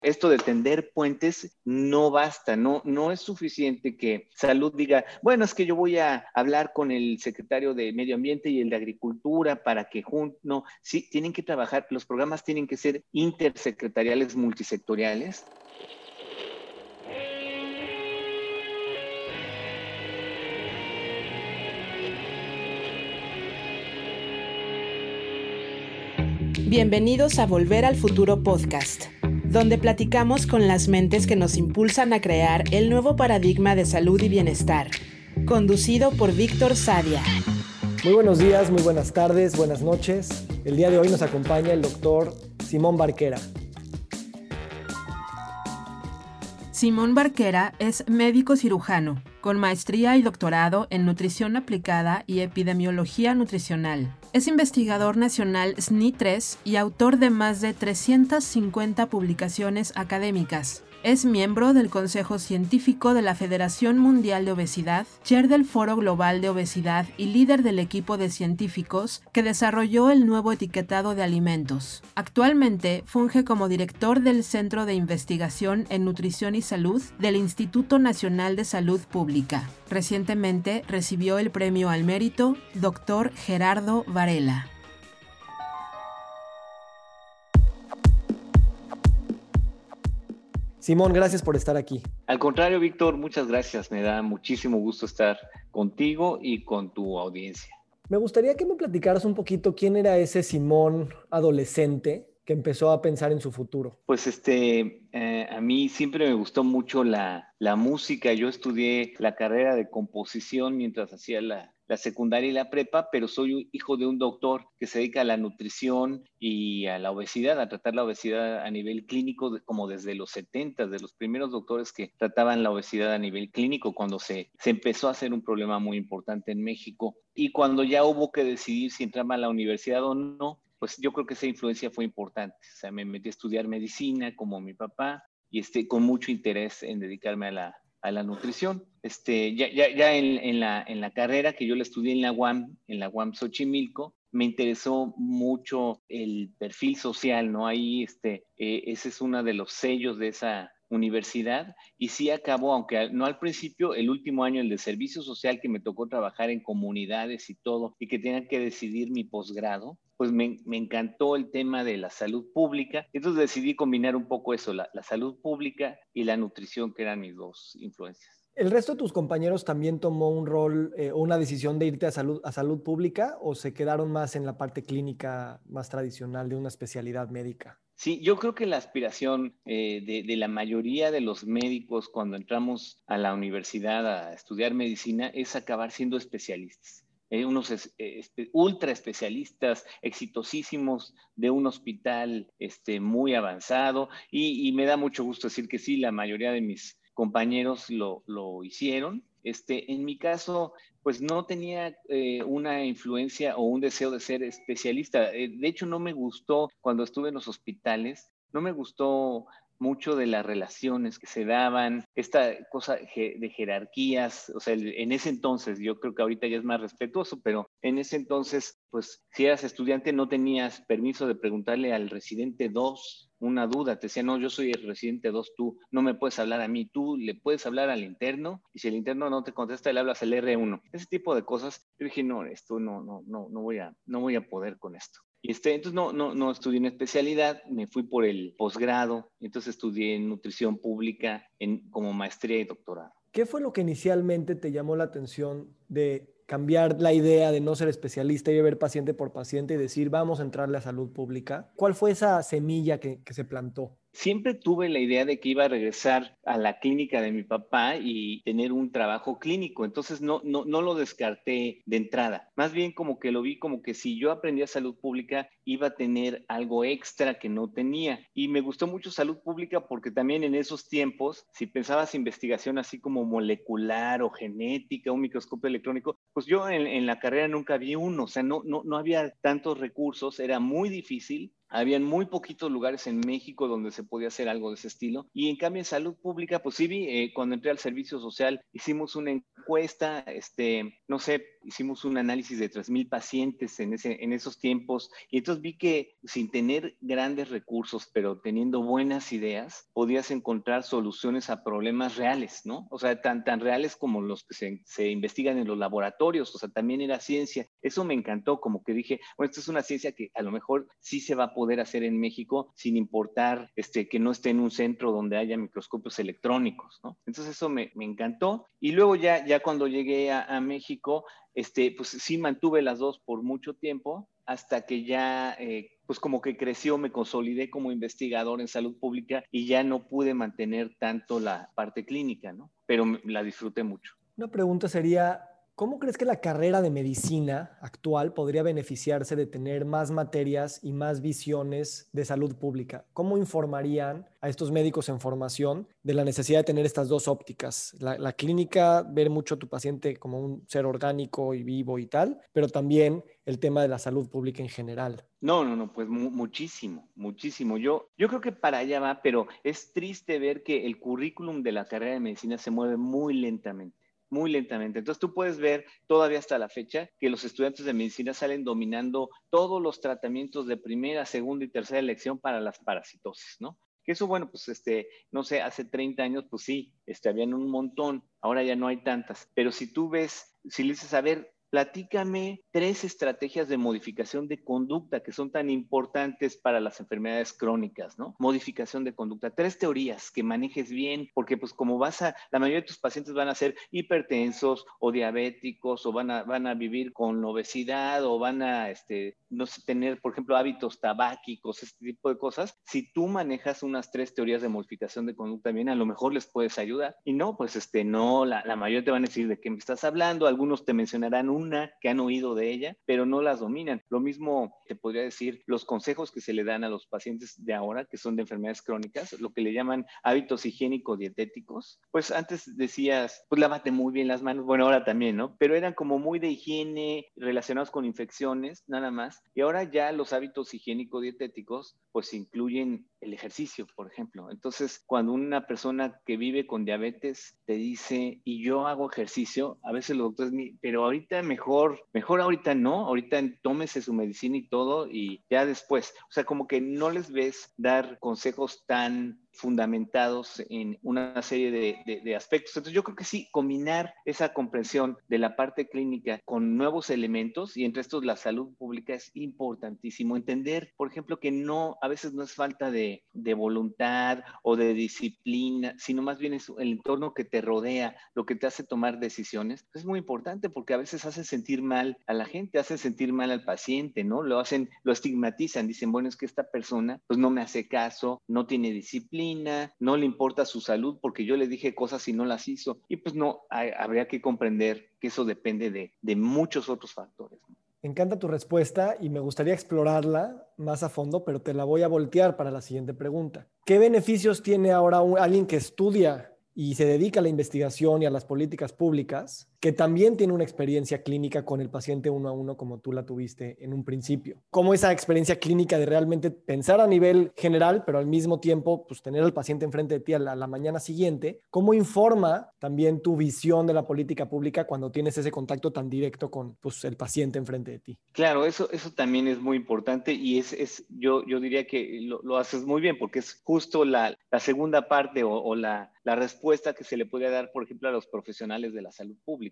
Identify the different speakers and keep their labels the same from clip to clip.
Speaker 1: Esto de tender puentes no basta, no, no es suficiente que salud diga, bueno, es que yo voy a hablar con el secretario de Medio Ambiente y el de Agricultura para que juntos, no, sí, tienen que trabajar, los programas tienen que ser intersecretariales, multisectoriales.
Speaker 2: Bienvenidos a Volver al Futuro Podcast donde platicamos con las mentes que nos impulsan a crear el nuevo paradigma de salud y bienestar, conducido por Víctor Sadia.
Speaker 3: Muy buenos días, muy buenas tardes, buenas noches. El día de hoy nos acompaña el doctor Simón Barquera.
Speaker 2: Simón Barquera es médico cirujano, con maestría y doctorado en nutrición aplicada y epidemiología nutricional. Es investigador nacional SNI3 y autor de más de 350 publicaciones académicas. Es miembro del Consejo Científico de la Federación Mundial de Obesidad, chair del Foro Global de Obesidad y líder del equipo de científicos que desarrolló el nuevo etiquetado de alimentos. Actualmente funge como director del Centro de Investigación en Nutrición y Salud del Instituto Nacional de Salud Pública. Recientemente recibió el premio al mérito Dr. Gerardo Varela.
Speaker 3: Simón, gracias por estar aquí.
Speaker 1: Al contrario, Víctor, muchas gracias. Me da muchísimo gusto estar contigo y con tu audiencia.
Speaker 3: Me gustaría que me platicaras un poquito quién era ese Simón adolescente que empezó a pensar en su futuro.
Speaker 1: Pues este, eh, a mí siempre me gustó mucho la, la música. Yo estudié la carrera de composición mientras hacía la, la secundaria y la prepa, pero soy hijo de un doctor que se dedica a la nutrición y a la obesidad, a tratar la obesidad a nivel clínico, como desde los 70, de los primeros doctores que trataban la obesidad a nivel clínico, cuando se, se empezó a hacer un problema muy importante en México. Y cuando ya hubo que decidir si entraba a la universidad o no, pues yo creo que esa influencia fue importante. O sea, me metí a estudiar medicina como mi papá y este, con mucho interés en dedicarme a la, a la nutrición. Este, ya ya, ya en, la, en la carrera que yo la estudié en la UAM, en la UAM Xochimilco, me interesó mucho el perfil social, ¿no? Ahí, este, eh, ese es uno de los sellos de esa universidad y sí acabó, aunque no al principio, el último año, el de servicio social que me tocó trabajar en comunidades y todo, y que tenía que decidir mi posgrado, pues me, me, encantó el tema de la salud pública. Entonces decidí combinar un poco eso, la, la salud pública y la nutrición, que eran mis dos influencias.
Speaker 3: ¿El resto de tus compañeros también tomó un rol o eh, una decisión de irte a salud, a salud pública o se quedaron más en la parte clínica más tradicional de una especialidad médica?
Speaker 1: Sí, yo creo que la aspiración eh, de, de, la mayoría de los médicos cuando entramos a la universidad a estudiar medicina es acabar siendo especialistas. Eh, unos este, ultra especialistas exitosísimos de un hospital este, muy avanzado y, me da mucho gusto decir que sí, la mayoría de mis compañeros lo, lo hicieron. Este, en mi caso, pues no tenía eh, una influencia o un deseo de ser especialista. Eh, de hecho, no me gustó cuando estuve en los hospitales, no me gustó mucho de las relaciones que se daban, esta cosa de jerarquías, o sea, en ese entonces, yo creo que ahorita ya es más respetuoso, pero en ese entonces, pues si eras estudiante no tenías permiso de preguntarle al residente 2 una duda, te decía, no, yo soy el residente 2, tú no me puedes hablar a mí, tú le puedes hablar al interno y si el interno no te contesta, le hablas al R1. Ese tipo de cosas, yo dije, no, esto no, no, no, no voy a, no voy a poder con esto. Este, entonces no, no, no estudié una especialidad, me fui por el posgrado, entonces estudié en nutrición pública en, como maestría y doctorado.
Speaker 3: ¿Qué fue lo que inicialmente te llamó la atención de cambiar la idea de no ser especialista y ver paciente por paciente y decir, vamos a entrarle a salud pública? ¿Cuál fue esa semilla que se plantó?
Speaker 1: Siempre tuve la idea de que iba a regresar a la clínica de mi papá y tener un trabajo clínico, entonces no, no, no lo descarté de entrada. Más bien como que lo vi como que si yo aprendía salud pública iba a tener algo extra que no tenía. Y me gustó mucho salud pública porque también en esos tiempos, si pensabas investigación así como molecular o genética, un microscopio electrónico, pues yo en, en la carrera nunca vi uno, o sea, no, no, no había tantos recursos, era muy difícil habían muy poquitos lugares en México donde se podía hacer algo de ese estilo. Y en cambio en salud pública, pues sí eh, cuando entré al servicio social, hicimos una cuesta? Este, no sé, hicimos un análisis de 3.000 pacientes en, ese, en esos tiempos y entonces vi que sin tener grandes recursos, pero teniendo buenas ideas, podías encontrar soluciones a problemas reales, ¿no? O sea, tan, tan reales como los que se, se investigan en los laboratorios, o sea, también era ciencia. Eso me encantó, como que dije, bueno, esto es una ciencia que a lo mejor sí se va a poder hacer en México sin importar este, que no esté en un centro donde haya microscopios electrónicos, ¿no? Entonces eso me, me encantó. Y luego ya, ya cuando llegué a México, este, pues sí mantuve las dos por mucho tiempo hasta que ya, eh, pues como que creció, me consolidé como investigador en salud pública y ya no pude mantener tanto la parte clínica, ¿no? Pero la disfruté mucho.
Speaker 3: Una pregunta sería, ¿Cómo crees que la carrera de medicina actual podría beneficiarse de tener más materias y más visiones de salud pública? ¿Cómo informarían a estos médicos en formación de la necesidad de tener estas dos ópticas? La, clínica, ver mucho a tu paciente como un ser orgánico y vivo y tal, pero también el tema de la salud pública en general.
Speaker 1: No, no, no, pues muchísimo, muchísimo. Yo, yo creo que para allá va, pero es triste ver que el currículum de la carrera de medicina se mueve muy lentamente muy lentamente. Entonces tú puedes ver todavía hasta la fecha que los estudiantes de medicina salen dominando todos los tratamientos de primera, segunda y tercera elección para las parasitosis, ¿no? Que eso, bueno, pues este, no sé, hace 30 años, pues sí, este, habían un montón, ahora ya no hay tantas, pero si tú ves, si le dices, a ver, Platícame tres estrategias de modificación de conducta que son tan importantes para las enfermedades crónicas, ¿no? Modificación de conducta. Tres teorías que manejes bien, porque pues como vas a, la mayoría de tus pacientes van a ser hipertensos o diabéticos o van a, van a vivir con obesidad o van a, este, no tener, por ejemplo, hábitos tabáquicos, este tipo de cosas. Si tú manejas unas tres teorías de modificación de conducta bien, a lo mejor les puedes ayudar. Y no, pues este, no, la, la mayoría te van a decir de qué me estás hablando, algunos te mencionarán una que han oído de ella, pero no las dominan. Lo mismo te podría decir los consejos que se le dan a los pacientes de ahora, que son de enfermedades crónicas, lo que le llaman hábitos higiénico-dietéticos. Pues antes decías, pues lávate muy bien las manos, bueno, ahora también, ¿no? Pero eran como muy de higiene relacionados con infecciones, nada más. Y ahora ya los hábitos higiénico-dietéticos, pues incluyen el ejercicio, por ejemplo. Entonces, cuando una persona que vive con diabetes te dice, y yo hago ejercicio, a veces los doctores, pero ahorita mejor, mejor ahorita no, ahorita tómese su medicina y todo y ya después. O sea, como que no les ves dar consejos tan fundamentados en una serie de, aspectos. Entonces yo creo que sí, combinar esa comprensión de la parte clínica con nuevos elementos y entre estos la salud pública es importantísimo. Entender, por ejemplo, que no, a veces no es falta de, voluntad o de disciplina, sino más bien es el entorno que te rodea, lo que te hace tomar decisiones. Es muy importante porque a veces hace sentir mal a la gente, hace sentir mal al paciente, ¿no? Lo hacen, lo estigmatizan, dicen, bueno, es que esta persona pues no me hace caso, no tiene disciplina no le importa su salud porque yo le dije cosas y no las hizo. Y pues no, habría que comprender que eso depende de, de muchos otros factores.
Speaker 3: Encanta tu respuesta y me gustaría explorarla más a fondo, pero te la voy a voltear para la siguiente pregunta. ¿Qué beneficios tiene ahora alguien que estudia y se dedica a la investigación y a las políticas públicas que también tiene una experiencia clínica con el paciente uno a uno como tú la tuviste en un principio. Cómo esa experiencia clínica de realmente pensar a nivel general, pero al mismo tiempo pues tener al paciente enfrente de ti a la, mañana siguiente, cómo informa también tu visión de la política pública cuando tienes ese contacto tan directo con pues, el paciente enfrente de ti.
Speaker 1: Claro, eso, eso también es muy importante y es, es yo, yo diría que lo, haces muy bien porque es justo la, la segunda parte o, o la, la respuesta que se le puede dar, por ejemplo, a los profesionales de la salud pública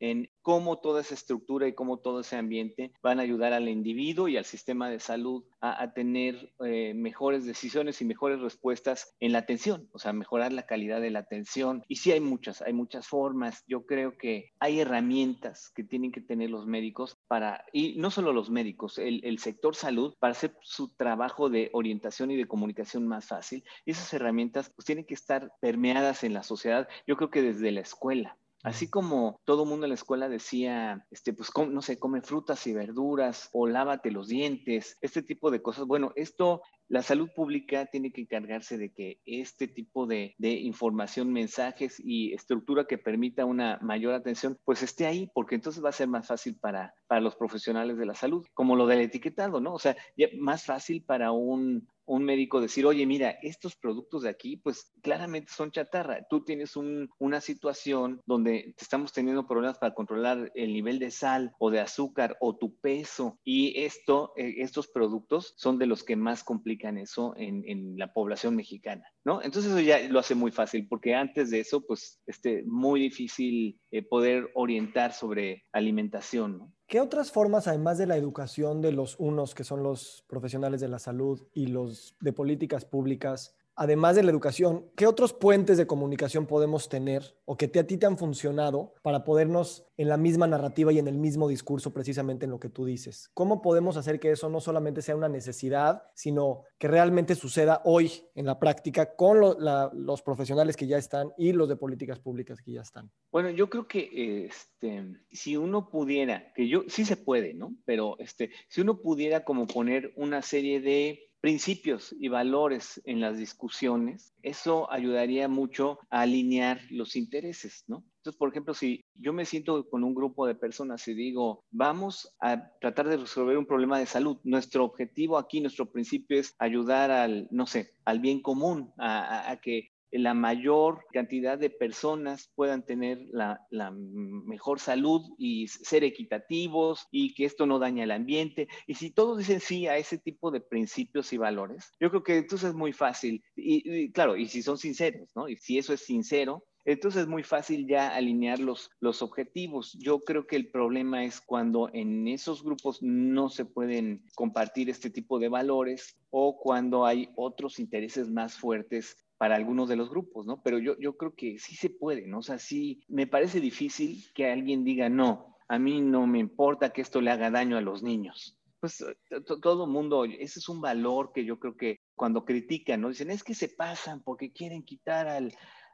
Speaker 1: En cómo toda esa estructura y cómo todo ese ambiente van a ayudar al individuo y al sistema de salud a, tener eh, mejores decisiones y mejores respuestas en la atención, o sea, mejorar la calidad de la atención. Y sí hay muchas, hay muchas formas. Yo creo que hay herramientas que tienen que tener los médicos para, y no solo los médicos, el, sector salud, para hacer su trabajo de orientación y de comunicación más fácil. Esas herramientas pues tienen que estar permeadas en la sociedad, yo creo que desde la escuela. Así como todo mundo en la escuela decía, este, pues, no sé, come frutas y verduras o lávate los dientes, este tipo de cosas. Bueno, esto la salud pública tiene que encargarse de que este tipo de, información, mensajes y estructura que permita una mayor atención, pues esté ahí, porque entonces va a ser más fácil para, para los profesionales de la salud, como lo del etiquetado, ¿no? O sea, más fácil para un un médico decir, oye, mira, estos productos de aquí, pues claramente son chatarra. Tú tienes una situación donde estamos teniendo problemas para controlar el nivel de sal o de azúcar o tu peso y esto, eh, estos productos son de los que más complican eso en, en, la población mexicana, ¿no? Entonces eso ya lo hace muy fácil porque antes de eso, pues, este, muy difícil eh, poder orientar sobre alimentación, ¿no?
Speaker 3: ¿Qué otras formas, además de la educación de los unos, que son los profesionales de la salud, y los de políticas públicas, además de la educación, ¿qué otros puentes de comunicación podemos tener o que a ti te han funcionado para podernos en la misma narrativa y en el mismo discurso precisamente en lo que tú dices? ¿Cómo podemos hacer que eso no solamente sea una necesidad, sino que realmente suceda hoy en la práctica con los profesionales que ya están y los de políticas públicas que ya están?
Speaker 1: Bueno, yo creo que este, si uno pudiera, que yo sí se puede, ¿no? Pero este, si uno pudiera como poner una serie de principios y valores en las discusiones, eso ayudaría mucho a alinear los intereses, ¿no? Entonces, por ejemplo, si yo me siento con un grupo de personas y digo, vamos a tratar de resolver un problema de salud, nuestro objetivo aquí, nuestro principio es ayudar al, no sé, al bien común, a, a que la mayor cantidad de personas puedan tener la, mejor salud y ser equitativos y que esto no daña el ambiente. Y si todos dicen sí a ese tipo de principios y valores, yo creo que entonces es muy fácil. Y, claro, y si son sinceros, ¿no? Y si eso es sincero, entonces es muy fácil ya alinear los, los objetivos. Yo creo que el problema es cuando en esos grupos no se pueden compartir este tipo de valores o cuando hay otros intereses más fuertes para algunos de los grupos, ¿no? Pero yo, yo creo que sí se puede, ¿no? O sea, sí, me parece difícil que alguien diga, no, a mí no me importa que esto le haga daño a los niños. Pues eh, todo mundo, ese es un valor que yo creo que cuando critican, ¿no? Dicen, es que se pasan porque quieren quitar al,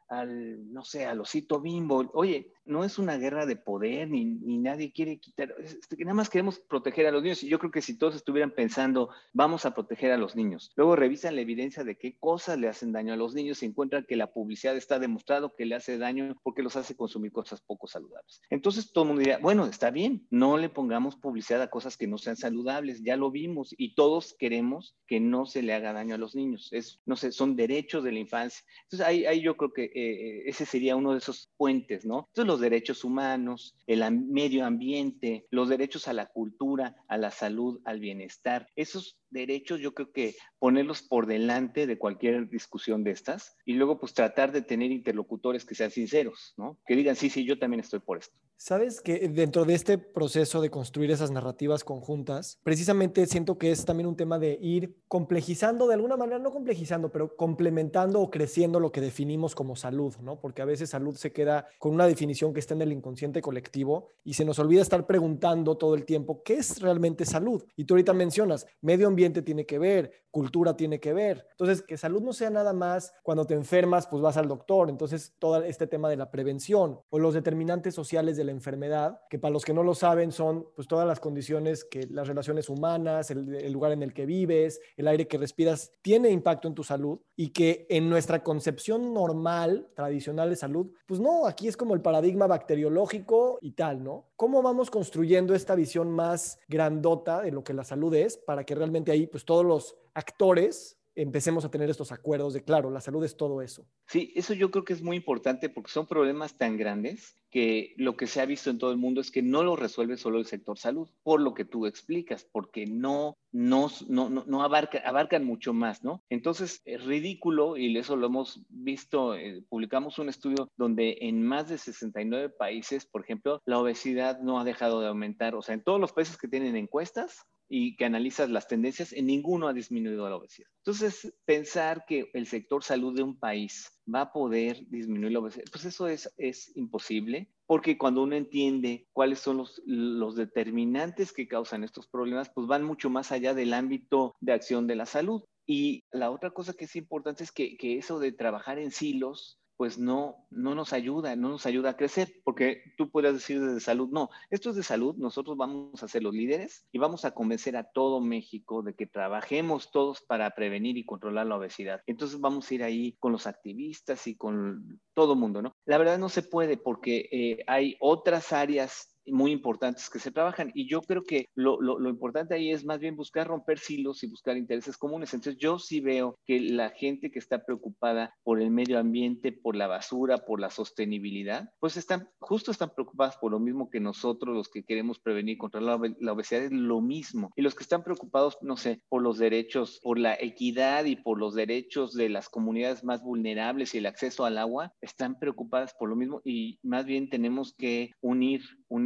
Speaker 1: al, no sé, al osito bimbo. Oye, no es una guerra de poder, ni, nadie quiere quitar, este, nada más queremos proteger a los niños. Y yo creo que si todos estuvieran pensando, vamos a proteger a los niños, luego revisan la evidencia de qué cosas le hacen daño a los niños y encuentran que la publicidad está demostrado que le hace daño porque los hace consumir cosas poco saludables. Entonces todo el mundo diría, bueno, está bien, no le pongamos publicidad a cosas que no sean saludables, ya lo vimos y todos queremos que no se le haga daño a los niños. Es, no sé, son derechos de la infancia. Entonces ahí, ahí yo creo que eh, ese sería uno de esos puentes, ¿no? Entonces los derechos humanos, el medio ambiente, los derechos a la cultura, a la salud, al bienestar, esos derechos yo creo que ponerlos por delante de cualquier discusión de estas y luego pues tratar de tener interlocutores que sean sinceros, ¿no? Que digan, sí, sí, yo también estoy por esto.
Speaker 3: Sabes que dentro de este proceso de construir esas narrativas conjuntas, precisamente siento que es también un tema de ir complejizando de alguna manera, no complejizando, pero complementando o creciendo lo que definimos como salud, ¿no? Porque a veces salud se queda con una definición que está en el inconsciente colectivo y se nos olvida estar preguntando todo el tiempo, ¿qué es realmente salud? Y tú ahorita mencionas, medio ambiente tiene que ver, cultura tiene que ver. Entonces, que salud no sea nada más cuando te enfermas, pues vas al doctor. Entonces, todo este tema de la prevención o los determinantes sociales de la enfermedad, que para los que no lo saben son pues todas las condiciones que las relaciones humanas, el, lugar en el que vives, el aire que respiras, tiene impacto en tu salud y que en nuestra concepción normal, tradicional de salud, pues no, aquí es como el paradigma bacteriológico y tal, ¿no? ¿Cómo vamos construyendo esta visión más grandota de lo que la salud es para que realmente ahí pues todos los actores empecemos a tener estos acuerdos de, claro, la salud es todo eso.
Speaker 1: Sí, eso yo creo que es muy importante porque son problemas tan grandes que lo que se ha visto en todo el mundo es que no lo resuelve solo el sector salud, por lo que tú explicas, porque no, no, no, no abarca, abarcan mucho más, ¿no? Entonces, es ridículo, y eso lo hemos visto, eh, publicamos un estudio donde en más de 69 países, por ejemplo, la obesidad no ha dejado de aumentar, o sea, en todos los países que tienen encuestas, y que analizas las tendencias, en ninguno ha disminuido la obesidad. Entonces, pensar que el sector salud de un país va a poder disminuir la obesidad, pues eso es, es imposible, porque cuando uno entiende cuáles son los, los determinantes que causan estos problemas, pues van mucho más allá del ámbito de acción de la salud. Y la otra cosa que es importante es que, que eso de trabajar en silos, pues no, no nos ayuda, no nos ayuda a crecer, porque tú puedes decir desde salud, no, esto es de salud, nosotros vamos a ser los líderes y vamos a convencer a todo México de que trabajemos todos para prevenir y controlar la obesidad. Entonces vamos a ir ahí con los activistas y con todo mundo, ¿no? La verdad no se puede porque eh, hay otras áreas muy importantes que se trabajan. Y yo creo que lo, lo, importante ahí es más bien buscar romper silos y buscar intereses comunes. Entonces yo sí veo que la gente que está preocupada por el medio ambiente, por la basura, por la sostenibilidad, pues están, justo están preocupadas por lo mismo que nosotros, los que queremos prevenir contra la, la obesidad, es lo mismo. Y los que están preocupados, no sé, por los derechos, por la equidad y por los derechos de las comunidades más vulnerables y el acceso al agua, están preocupadas por lo mismo y más bien tenemos que unir,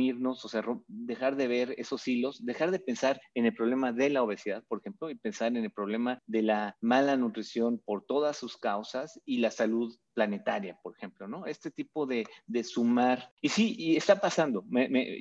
Speaker 1: unirnos, o sea, dejar de ver esos hilos, dejar de pensar en el problema de la obesidad, por ejemplo, y pensar en el problema de la mala nutrición por todas sus causas y la salud planetaria, por ejemplo, ¿no? Este tipo de, de sumar. Y sí, y está pasando.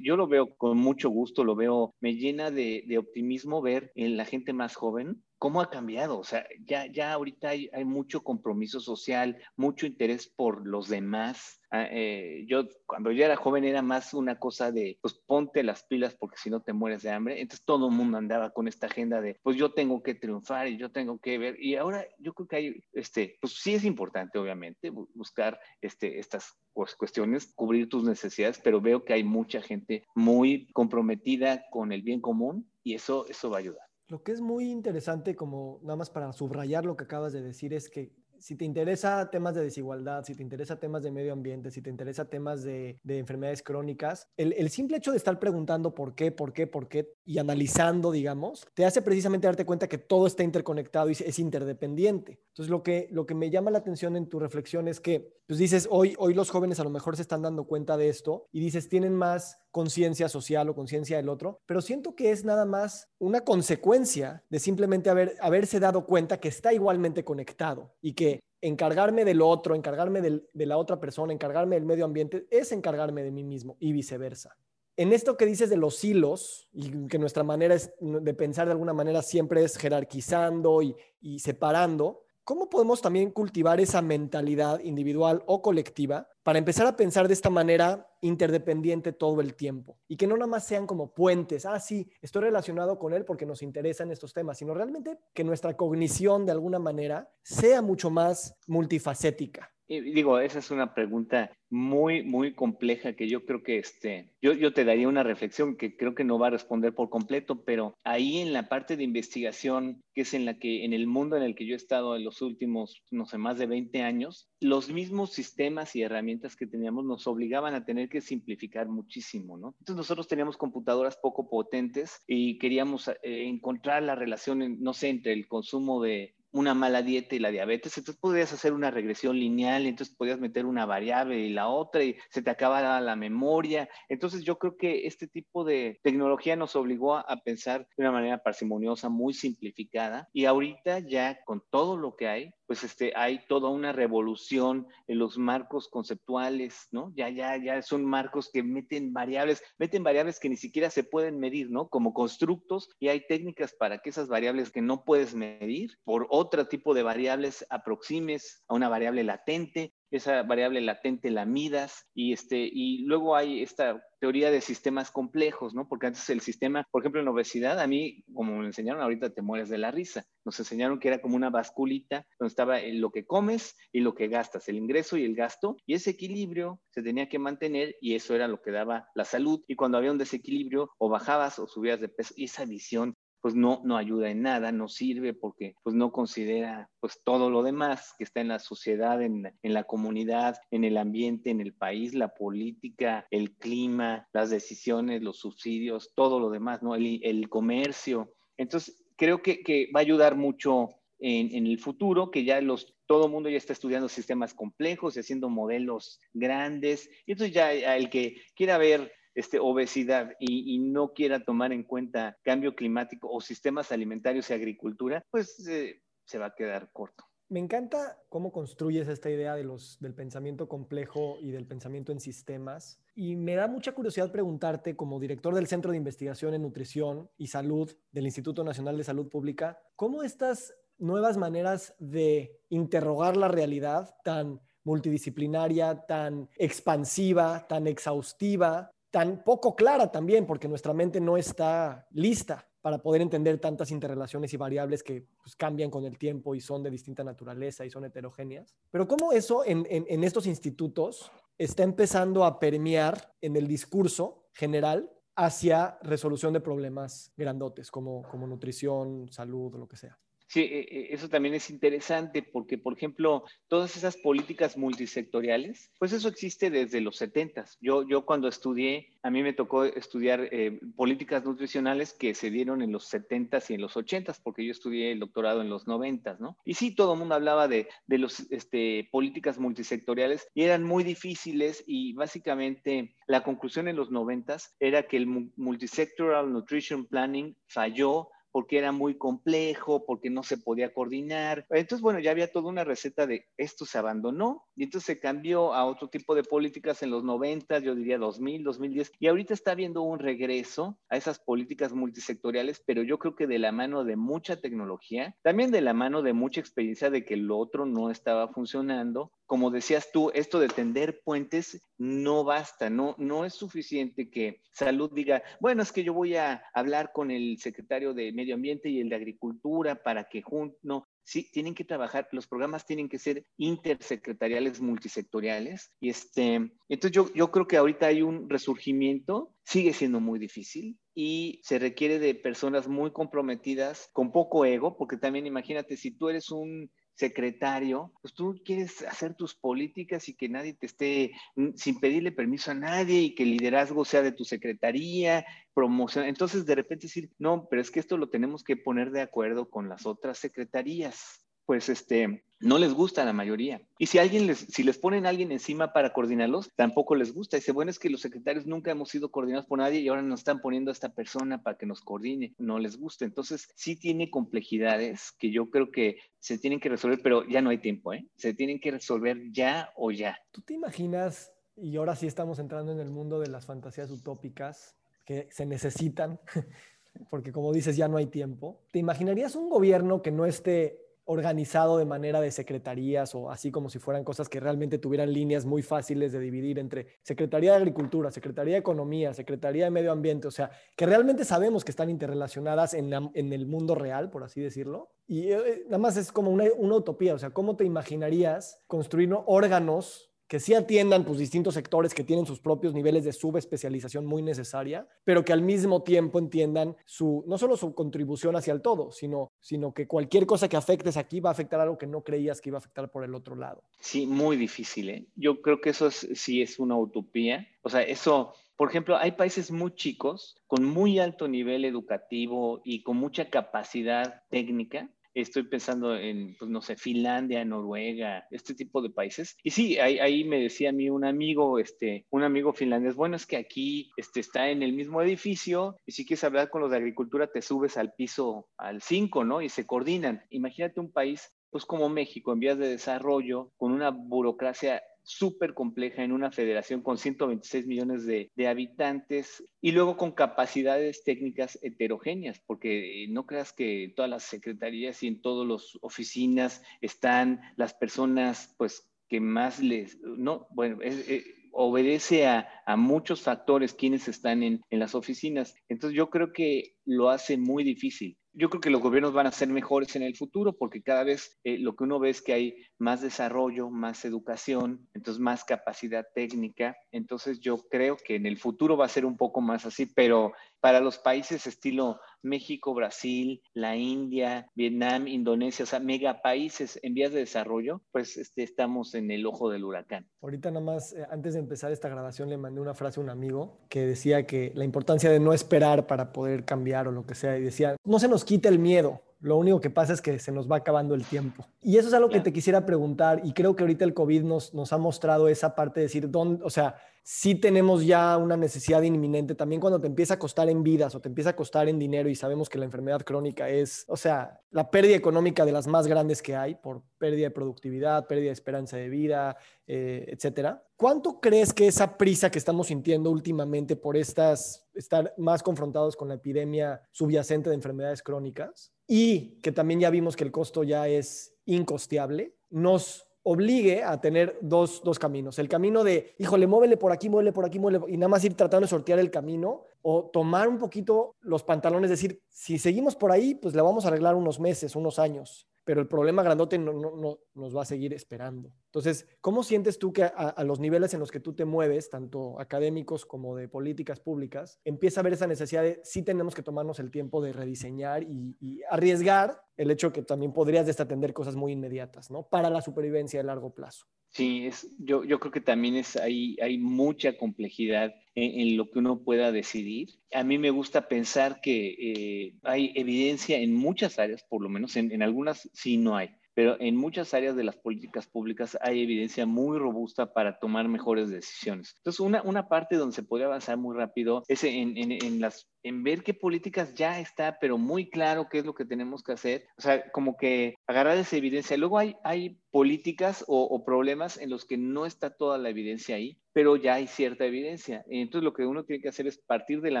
Speaker 1: yo lo veo con mucho gusto, lo veo, me llena de, de optimismo ver en la gente más joven cómo ha cambiado. O sea, ya, ya ahorita hay, mucho compromiso social, mucho interés por los demás. Ah, eh, yo cuando yo era joven era más una cosa de, pues ponte las pilas porque si no te mueres de hambre. Entonces todo el mundo andaba con esta agenda de, pues yo tengo que triunfar y yo tengo que ver. Y ahora yo creo que hay, este, pues sí es importante obviamente buscar este, estas cuestiones, cubrir tus necesidades, pero veo que hay mucha gente muy comprometida con el bien común y eso, eso va a ayudar.
Speaker 3: Lo que es muy interesante, como nada más para subrayar lo que acabas de decir, es que si te interesa temas de desigualdad, si te interesa temas de medio ambiente, si te interesa temas de, enfermedades crónicas, el, simple hecho de estar preguntando por qué, por qué, por qué y analizando, digamos, te hace precisamente darte cuenta que todo está interconectado y es interdependiente. Entonces, lo que, lo que me llama la atención en tu reflexión es que, pues dices, hoy, hoy los jóvenes a lo mejor se están dando cuenta de esto y dices, tienen más conciencia social o conciencia del otro, pero siento que es nada más una consecuencia de simplemente haber, haberse dado cuenta que está igualmente conectado y que encargarme del otro, encargarme de la otra persona, encargarme del medio ambiente, es encargarme de mí mismo y viceversa. En esto que dices de los hilos, y que nuestra manera de pensar de alguna manera siempre es jerarquizando y, y separando, ¿cómo podemos también cultivar esa mentalidad individual o colectiva para empezar a pensar de esta manera interdependiente todo el tiempo y que no nada más sean como puentes, ah, sí, estoy relacionado con él porque nos interesan estos temas, sino realmente que nuestra cognición de alguna manera sea mucho más multifacética?
Speaker 1: Digo, esa es una pregunta muy, muy compleja que yo creo que este, yo, yo te daría una reflexión que creo que no va a responder por completo, pero ahí en la parte de investigación, que es en la que, en el mundo en el que yo he estado en los últimos, no sé, más de 20 años, los mismos sistemas y herramientas que teníamos nos obligaban a tener que simplificar muchísimo, ¿no? Entonces nosotros teníamos computadoras poco potentes y queríamos eh, encontrar la relación, no sé, entre el consumo de una mala dieta y la diabetes, entonces podrías hacer una regresión lineal, entonces podías meter una variable y la otra y se te acababa la memoria. Entonces yo creo que este tipo de tecnología nos obligó a, pensar de una manera parsimoniosa, muy simplificada y ahorita ya con todo lo que hay, pues este, hay toda una revolución en los marcos conceptuales, ¿no? Ya, ya, ya son marcos que meten variables, meten variables que ni siquiera se pueden medir, ¿no? Como constructos y hay técnicas para que esas variables que no puedes medir por otro tipo de variables aproximes a una variable latente esa variable latente la midas y, este, y luego hay esta teoría de sistemas complejos, ¿no? Porque antes el sistema, por ejemplo, en obesidad, a mí, como me enseñaron ahorita, te mueres de la risa. Nos enseñaron que era como una basculita donde estaba lo que comes y lo que gastas, el ingreso y el gasto, y ese equilibrio se tenía que mantener y eso era lo que daba la salud. Y cuando había un desequilibrio, o bajabas o subías de peso, y esa visión pues no, no ayuda en nada, no sirve porque pues no considera pues todo lo demás que está en la sociedad, en, la comunidad, en el ambiente, en el país, la política, el clima, las decisiones, los subsidios, todo lo demás, ¿no? El, comercio. Entonces, creo que, va a ayudar mucho en, en, el futuro, que ya los, todo el mundo ya está estudiando sistemas complejos y haciendo modelos grandes. Y entonces ya el que quiera ver este, obesidad y, no quiera tomar en cuenta cambio climático o sistemas alimentarios y agricultura, pues eh, se va a quedar corto.
Speaker 3: Me encanta cómo construyes esta idea de los, del pensamiento complejo y del pensamiento en sistemas. Y me da mucha curiosidad preguntarte, como director del Centro de Investigación en Nutrición y Salud del Instituto Nacional de Salud Pública, ¿cómo estas nuevas maneras de interrogar la realidad tan multidisciplinaria, tan expansiva, tan exhaustiva, tan poco clara también, porque nuestra mente no está lista para poder entender tantas interrelaciones y variables que pues, cambian con el tiempo y son de distinta naturaleza y son heterogéneas. Pero cómo eso en, en, estos institutos está empezando a permear en el discurso general hacia resolución de problemas grandotes como, como nutrición, salud o lo que sea.
Speaker 1: Sí, e, e, eso también es interesante porque, por ejemplo, todas esas políticas multisectoriales, pues eso existe desde los 70. Yo, yo cuando estudié, a mí me tocó estudiar eh, políticas nutricionales que se dieron en los 70 y en los 80 porque yo estudié el doctorado en los 90, ¿no? Y sí, todo el mundo hablaba de, de los este, políticas multisectoriales y eran muy difíciles y básicamente la conclusión en los 90 era que el Multisectoral Nutrition Planning falló porque era muy complejo, porque no se podía coordinar. Entonces, bueno, ya había toda una receta de esto se abandonó y entonces se cambió a otro tipo de políticas en los 90, yo diría 2000, 2010, y ahorita está habiendo un regreso a esas políticas multisectoriales, pero yo creo que de la mano de mucha tecnología, también de la mano de mucha experiencia de que lo otro no estaba funcionando. Como decías tú, esto de tender puentes no basta, no, no es suficiente que salud diga, bueno, es que yo voy a hablar con el secretario de Medio Ambiente y el de Agricultura para que juntos, no, sí, tienen que trabajar, los programas tienen que ser intersecretariales, multisectoriales. Y este, entonces yo, yo creo que ahorita hay un resurgimiento, sigue siendo muy difícil y se requiere de personas muy comprometidas, con poco ego, porque también imagínate, si tú eres un secretario, pues tú quieres hacer tus políticas y que nadie te esté mm, sin pedirle permiso a nadie y que el liderazgo sea de tu secretaría, promoción. Entonces, de repente decir, no, pero es que esto lo tenemos que poner de acuerdo con las otras secretarías pues este, no les gusta a la mayoría. Y si alguien les, si les ponen a alguien encima para coordinarlos, tampoco les gusta. Dice, bueno, es que los secretarios nunca hemos sido coordinados por nadie y ahora nos están poniendo a esta persona para que nos coordine. No les gusta. Entonces, sí tiene complejidades que yo creo que se tienen que resolver, pero ya no hay tiempo, ¿eh? Se tienen que resolver ya o ya.
Speaker 3: ¿Tú te imaginas, y ahora sí estamos entrando en el mundo de las fantasías utópicas que se necesitan, porque como dices, ya no hay tiempo. ¿Te imaginarías un gobierno que no esté organizado de manera de secretarías o así como si fueran cosas que realmente tuvieran líneas muy fáciles de dividir entre Secretaría de Agricultura, Secretaría de Economía, Secretaría de Medio Ambiente, o sea, que realmente sabemos que están interrelacionadas en, el mundo real, por así decirlo. Y eh, nada más es como una, una utopía, o sea, ¿cómo te imaginarías construir órganos que sí atiendan pues, distintos sectores que tienen sus propios niveles de subespecialización muy necesaria, pero que al mismo tiempo entiendan su, no solo su contribución hacia el todo, sino, sino que cualquier cosa que afectes aquí va a afectar algo que no creías que iba a afectar por el otro lado.
Speaker 1: Sí, muy difícil. ¿eh? Yo creo que eso sí es una utopía. O sea, eso por ejemplo, hay países muy chicos, con muy alto nivel educativo y con mucha capacidad técnica, Estoy pensando en, pues no sé, Finlandia, Noruega, este tipo de países. Y sí, ahí, ahí, me decía a mí un amigo, este, un amigo finlandés, bueno, es que aquí este, está en el mismo edificio y si quieres hablar con los de agricultura, te subes al piso, al 5, ¿no? Y se coordinan. Imagínate un país pues como México en vías de desarrollo, con una burocracia súper compleja en una federación con 126 millones de, habitantes y luego con capacidades técnicas heterogéneas, porque no creas que todas las secretarías y en todas las oficinas están las personas pues que más les, no, bueno, eh, obedece a, muchos factores quienes están en, en las oficinas. Entonces yo creo que lo hace muy difícil yo creo que los gobiernos van a ser mejores en el futuro porque cada vez eh, lo que uno ve es que hay más desarrollo, más educación, entonces más capacidad técnica. Entonces yo creo que en el futuro va a ser un poco más así, pero para los países estilo México, Brasil, la India, Vietnam, Indonesia, o sea, megapaíses en vías de desarrollo, pues este, estamos en el ojo del huracán.
Speaker 3: Ahorita nada más, eh, antes de empezar esta grabación, le mandé una frase a un amigo que decía que la importancia de no esperar para poder cambiar o lo que sea, y decía, no se nos quita el miedo, lo único que pasa es que se nos va acabando el tiempo. Y eso es algo que te quisiera preguntar y creo que ahorita el COVID nos, nos ha mostrado esa parte de decir, dónde, o sea, sí tenemos ya una necesidad inminente. También cuando te empieza a costar en vidas o te empieza a costar en dinero y sabemos que la enfermedad crónica es, o sea, la pérdida económica de las más grandes que hay por pérdida de productividad, pérdida de esperanza de vida, eh, etcétera. ¿Cuánto crees que esa prisa que estamos sintiendo últimamente por estas, estar más confrontados con la epidemia subyacente de enfermedades crónicas, y que también ya vimos que el costo ya es incosteable, nos obligue a tener dos, caminos. El camino de, híjole, muévele por aquí, muévele por aquí, muévele, y nada más ir tratando de sortear el camino, o tomar un poquito los pantalones, decir, si seguimos por ahí, pues le vamos a arreglar unos meses, unos años. Pero el problema grandote no, no, nos va a seguir esperando. Entonces, ¿cómo sientes tú que a, los niveles en los que tú te mueves, tanto académicos como de políticas públicas, empieza a haber esa necesidad de sí tenemos que tomarnos el tiempo de rediseñar y arriesgar el hecho que también podrías desatender cosas muy inmediatas, ¿no? Para la supervivencia a largo plazo.
Speaker 1: Sí, es, yo, yo creo que también es, hay, hay mucha complejidad en, lo que uno pueda decidir. A mí me gusta pensar que eh, hay evidencia en muchas áreas, por lo menos en, en algunas sí no hay, pero en muchas áreas de las políticas públicas hay evidencia muy robusta para tomar mejores decisiones. Entonces, una, una parte donde se puede avanzar muy rápido es en, en, en, las, en ver qué políticas ya está, pero muy claro qué es lo que tenemos que hacer. O sea, como que agarrar esa evidencia. Luego hay, hay políticas o, problemas en los que no está toda la evidencia ahí, pero ya hay cierta evidencia. Entonces, lo que uno tiene que hacer es partir de la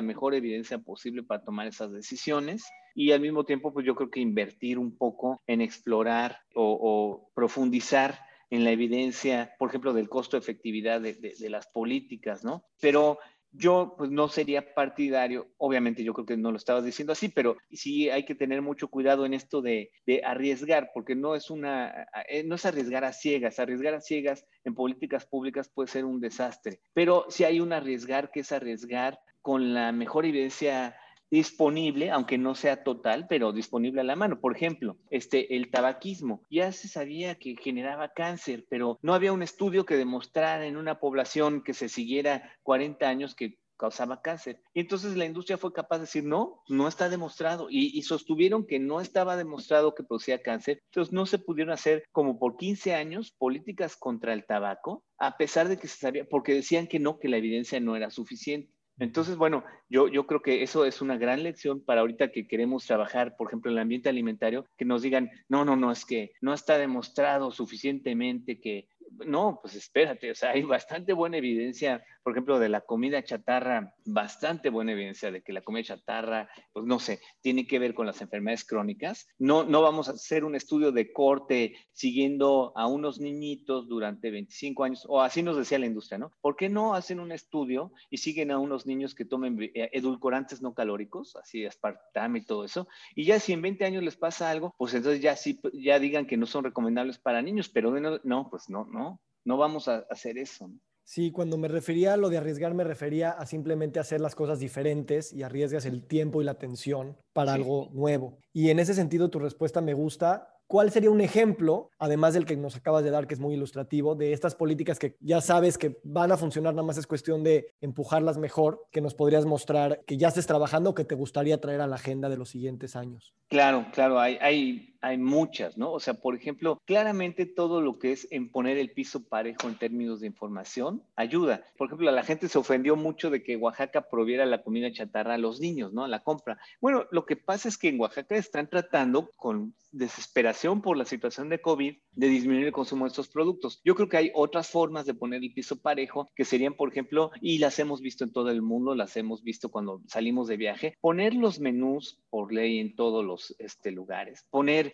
Speaker 1: mejor evidencia posible para tomar esas decisiones y al mismo tiempo, pues yo creo que invertir un poco en explorar o, profundizar en la evidencia, por ejemplo, del costo-efectividad de, de, las políticas, ¿no? Pero yo pues no sería partidario, obviamente yo creo que no lo estabas diciendo así, pero sí hay que tener mucho cuidado en esto de, de, arriesgar, porque no es una, eh, no es arriesgar a ciegas, arriesgar a ciegas en políticas públicas puede ser un desastre, pero si hay un arriesgar que es arriesgar con la mejor evidencia disponible, aunque no sea total, pero disponible a la mano. Por ejemplo, este, el tabaquismo. Ya se sabía que generaba cáncer, pero no había un estudio que demostrara en una población que se siguiera 40 años que causaba cáncer. Y entonces la industria fue capaz de decir, no, no está demostrado. Y, y, sostuvieron que no estaba demostrado que producía cáncer. Entonces no se pudieron hacer como por 15 años políticas contra el tabaco, a pesar de que se sabía, porque decían que no, que la evidencia no era suficiente. Entonces, bueno, yo, yo creo que eso es una gran lección para ahorita que queremos trabajar, por ejemplo, en el ambiente alimentario, que nos digan, no, no, no, es que no está demostrado suficientemente que, no, pues espérate, o sea, hay bastante buena evidencia por ejemplo, de la comida chatarra, bastante buena evidencia de que la comida chatarra, pues no sé, tiene que ver con las enfermedades crónicas. No, no vamos a hacer un estudio de corte siguiendo a unos niñitos durante 25 años, o así nos decía la industria, ¿no? ¿Por qué no hacen un estudio y siguen a unos niños que tomen eh, edulcorantes no calóricos, así aspartame y todo eso? Y ya si en 20 años les pasa algo, pues entonces ya sí, ya digan que no son recomendables para niños, pero no, no pues no, no, no vamos a hacer eso. ¿no?
Speaker 3: Sí, cuando me refería a lo de arriesgar, me refería a simplemente hacer las cosas diferentes y arriesgas el tiempo y la atención para algo nuevo. Y en ese sentido, tu respuesta me gusta. ¿Cuál sería un ejemplo, además del que nos acabas de dar, que es muy ilustrativo, de estas políticas que ya sabes que van a funcionar, nada más es cuestión de empujarlas mejor, que nos podrías mostrar que ya estés trabajando o que te gustaría traer a la agenda de los siguientes años?
Speaker 1: Claro, claro, hay, hay hay muchas, ¿no? O sea, por ejemplo, claramente todo lo que es en poner el piso parejo en términos de información ayuda. Por ejemplo, la gente se ofendió mucho de que Oaxaca proviera la comida chatarra a los niños, ¿no? A la compra. Bueno, lo que pasa es que en Oaxaca están tratando con desesperación por la situación de COVID de disminuir el consumo de estos productos. Yo creo que hay otras formas de poner el piso parejo que serían, por ejemplo, y las hemos visto en todo el mundo, las hemos visto cuando salimos de viaje, poner los menús por ley en todos los este, lugares, poner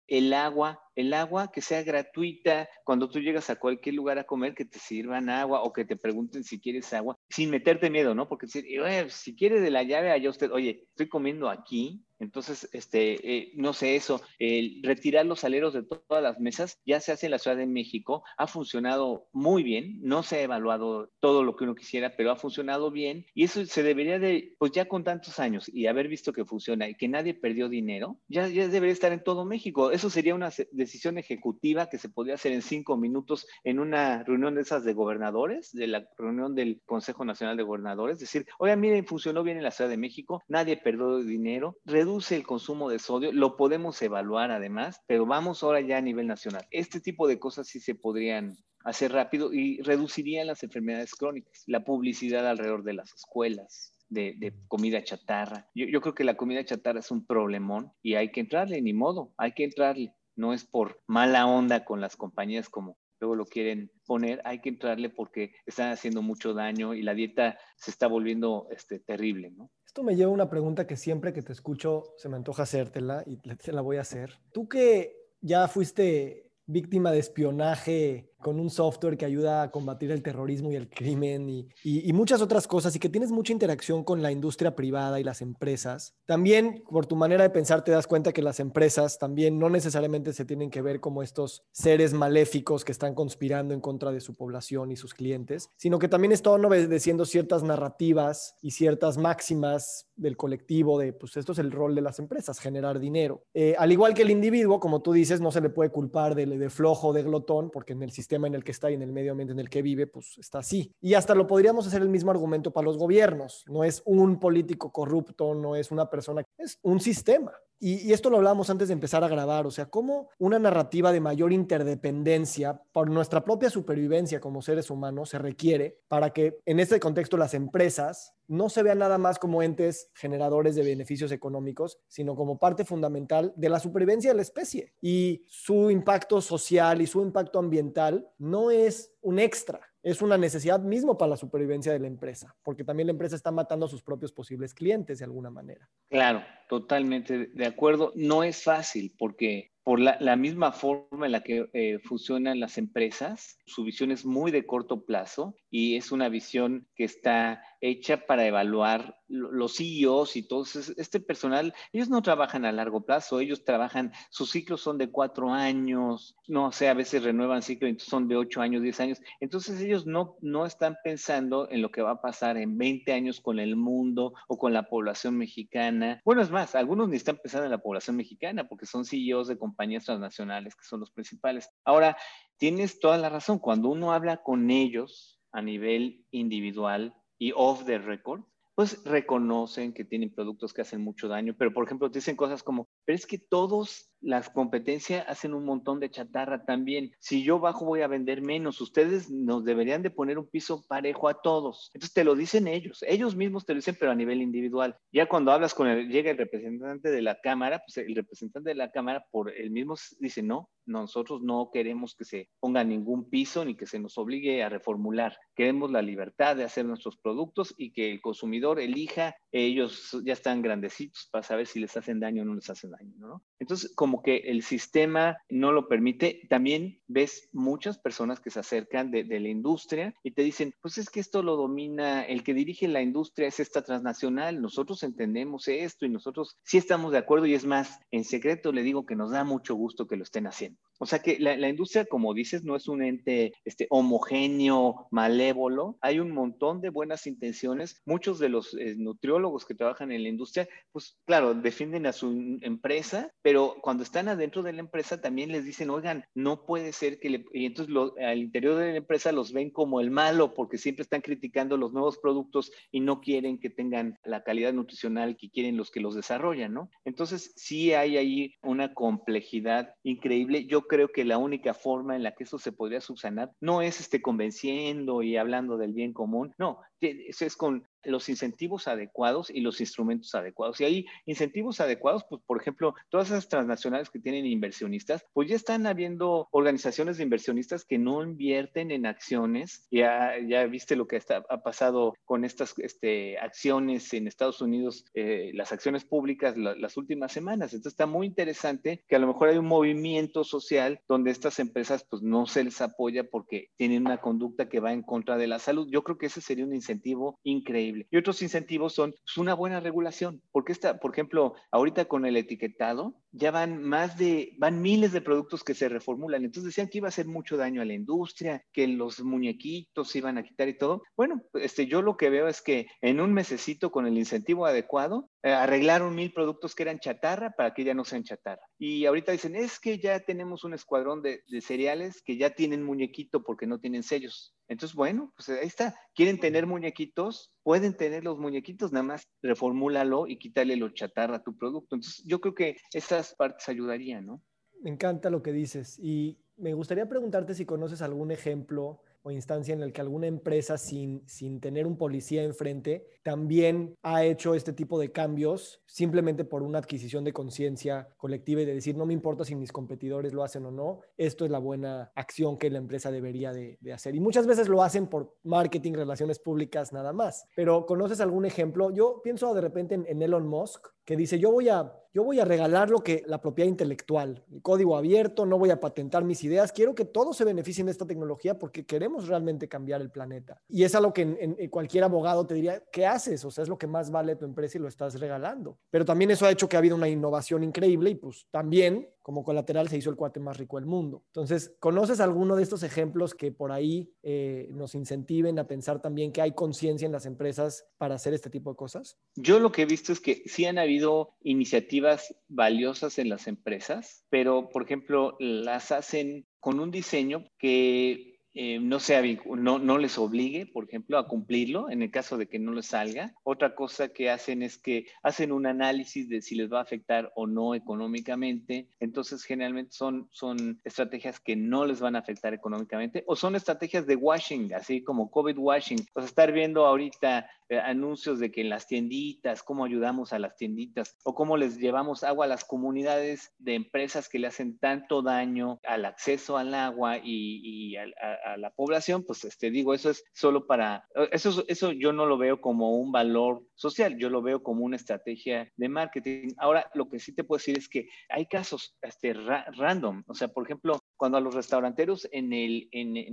Speaker 1: el agua, el agua que sea gratuita, cuando tú llegas a cualquier lugar a comer, que te sirvan agua o que te pregunten si quieres agua, sin meterte miedo, ¿no? Porque si, si quiere de la llave, allá usted, oye, estoy comiendo aquí, entonces, este, eh, no sé, eso, el retirar los aleros de todas las mesas ya se hace en la Ciudad de México, ha funcionado muy bien, no se ha evaluado todo lo que uno quisiera, pero ha funcionado bien y eso se debería de, pues ya con tantos años y haber visto que funciona y que nadie perdió dinero, ya, ya debería estar en todo México. Eso sería una decisión ejecutiva que se podría hacer en cinco minutos en una reunión de esas de gobernadores, de la reunión del Consejo Nacional de Gobernadores, decir, oiga, miren, funcionó bien en la Ciudad de México, nadie perdió dinero, reduce el consumo de sodio, lo podemos evaluar además, pero vamos ahora ya a nivel nacional. Este tipo de cosas sí se podrían hacer rápido y reducirían las enfermedades crónicas, la publicidad alrededor de las escuelas. De, comida chatarra. Yo, yo creo que la comida chatarra es un problemón y hay que entrarle, ni modo, hay que entrarle. No es por mala onda con las compañías como luego lo quieren poner, hay que entrarle porque están haciendo mucho daño y la dieta se está volviendo este, terrible, ¿no?
Speaker 3: Esto me lleva a una pregunta que siempre que te escucho se me antoja hacértela y te la voy a hacer. Tú que ya fuiste víctima de espionaje con un software que ayuda a combatir el terrorismo y el crimen y, y, muchas otras cosas y que tienes mucha interacción con la industria privada y las empresas, también por tu manera de pensar te das cuenta que las empresas también no necesariamente se tienen que ver como estos seres maléficos que están conspirando en contra de su población y sus clientes, sino que también están obedeciendo ciertas narrativas y ciertas máximas del colectivo de, pues esto es el rol de las empresas, generar dinero. Eh, al igual que el individuo, como tú dices, no se le puede culpar de, de flojo, de glotón, porque en el sistema en el que está y en el medio ambiente en el que vive, pues está así. Y hasta lo podríamos hacer el mismo argumento para los gobiernos. No es un político corrupto, no es una persona, es un sistema. Y, esto lo hablamos antes de empezar a grabar, o sea, cómo una narrativa de mayor interdependencia por nuestra propia supervivencia como seres humanos se requiere para que en este contexto las empresas no se vean nada más como entes generadores de beneficios económicos, sino como parte fundamental de la supervivencia de la especie. Y su impacto social y su impacto ambiental no es un extra, es una necesidad mismo para la supervivencia de la empresa, porque también la empresa está matando a sus propios posibles clientes de alguna manera.
Speaker 1: Claro, totalmente de acuerdo. No es fácil porque por la, misma forma en la que eh, funcionan las empresas, su visión es muy de corto plazo y es una visión que está hecha para evaluar los CEOs y todo este personal. Ellos no trabajan a largo plazo, ellos trabajan, sus ciclos son de cuatro años, no sé, a veces renuevan ciclos, son de ocho años, diez años. Entonces ellos no, no están pensando en lo que va a pasar en 20 años con el mundo o con la población mexicana. Bueno, es más, algunos ni están pensando en la población mexicana porque son CEOs de compañías transnacionales que son los principales. Ahora, tienes toda la razón, cuando uno habla con ellos a nivel individual y off the record, pues reconocen que tienen productos que hacen mucho daño, pero por ejemplo dicen cosas como, pero es que todos las competencias hacen un montón de chatarra también. Si yo bajo voy a vender menos. Ustedes nos deberían de poner un piso parejo a todos. Entonces te lo dicen ellos. Ellos mismos te lo dicen, pero a nivel individual. Ya cuando hablas con el, llega el representante de la Cámara, pues el representante de la Cámara por el mismo dice, no, nosotros no queremos que se ponga ningún piso ni que se nos obligue a reformular. Queremos la libertad de hacer nuestros productos y que el consumidor elija. Ellos ya están grandecitos para saber si les hacen daño o no les hacen daño, ¿no? Entonces, como como que el sistema no lo permite. También ves muchas personas que se acercan de, la industria y te dicen, pues es que esto lo domina, el que dirige la industria es esta transnacional, nosotros entendemos esto y nosotros sí estamos de acuerdo y es más, en secreto le digo que nos da mucho gusto que lo estén haciendo. O sea que la, industria, como dices, no es un ente este, homogéneo, malévolo. Hay un montón de buenas intenciones. Muchos de los eh, nutriólogos que trabajan en la industria, pues claro, defienden a su empresa, pero cuando están adentro de la empresa también les dicen, oigan, no puede ser que le... Y entonces al interior de la empresa los ven como el malo porque siempre están criticando los nuevos productos y no quieren que tengan la calidad nutricional que quieren los que los desarrollan, ¿no? Entonces sí hay ahí una complejidad increíble. Yo creo que la única forma en la que eso se podría subsanar no es este convenciendo y hablando del bien común, no, eso es con los incentivos adecuados y los instrumentos adecuados. Y hay incentivos adecuados, pues por ejemplo, todas esas transnacionales que tienen inversionistas, pues ya están habiendo organizaciones de inversionistas que no invierten en acciones. Ya, ya viste lo que está, ha pasado con estas este, acciones en Estados Unidos, eh, las acciones públicas las últimas semanas. Entonces está muy interesante que a lo mejor hay un movimiento social donde estas empresas pues no se les apoya porque tienen una conducta que va en contra de la salud. Yo creo que ese sería un incentivo increíble y otros incentivos son pues, una buena regulación, porque esta, por ejemplo, ahorita con el etiquetado, ya van más de, van miles de productos que se reformulan. Entonces decían que iba a hacer mucho daño a la industria, que los muñequitos se iban a quitar y todo. Bueno, este, yo lo que veo es que en un mesecito con el incentivo adecuado, eh, arreglaron mil productos que eran chatarra para que ya no sean chatarra. Y ahorita dicen, es que ya tenemos un escuadrón de, cereales que ya tienen muñequito porque no tienen sellos. Entonces, bueno, pues ahí está. Quieren tener muñequitos, pueden tener los muñequitos, nada más reformúlalo y quítale lo chatarra a tu producto. Entonces, yo creo que esas partes ayudarían, ¿no?
Speaker 3: Me encanta lo que dices y me gustaría preguntarte si conoces algún ejemplo o instancia en el que alguna empresa sin, sin tener un policía enfrente también ha hecho este tipo de cambios simplemente por una adquisición de conciencia colectiva y de decir, no me importa si mis competidores lo hacen o no, esto es la buena acción que la empresa debería de, hacer. Y muchas veces lo hacen por marketing, relaciones públicas, nada más. Pero ¿conoces algún ejemplo? Yo pienso de repente en, en Elon Musk, que dice, yo voy a yo voy a regalar lo que la propiedad intelectual, el código abierto, no voy a patentar mis ideas, quiero que todos se beneficien de esta tecnología porque queremos realmente cambiar el planeta. Y es algo que en, cualquier abogado te diría, ¿qué haces? O sea, es lo que más vale tu empresa y lo estás regalando. Pero también eso ha hecho que ha habido una innovación increíble y pues también como colateral se hizo el cuate más rico del mundo. Entonces, ¿conoces alguno de estos ejemplos que por ahí eh, nos incentiven a pensar también que hay conciencia en las empresas para hacer este tipo de cosas?
Speaker 1: Yo lo que he visto es que sí han habido iniciativas valiosas en las empresas, pero por ejemplo las hacen con un diseño que eh, no, sea, no, no les obligue, por ejemplo, a cumplirlo en el caso de que no les salga. Otra cosa que hacen es que hacen un análisis de si les va a afectar o no económicamente. Entonces, generalmente son, son estrategias que no les van a afectar económicamente o son estrategias de washing, así como COVID washing. Pues estar viendo ahorita eh, anuncios de que en las tienditas, cómo ayudamos a las tienditas o cómo les llevamos agua a las comunidades de empresas que le hacen tanto daño al acceso al agua y, a, la población, pues este, digo, eso es solo para, eso, eso yo no lo veo como un valor social, yo lo veo como una estrategia de marketing. Ahora, lo que sí te puedo decir es que hay casos este, random, o sea, por ejemplo, cuando a los restauranteros en,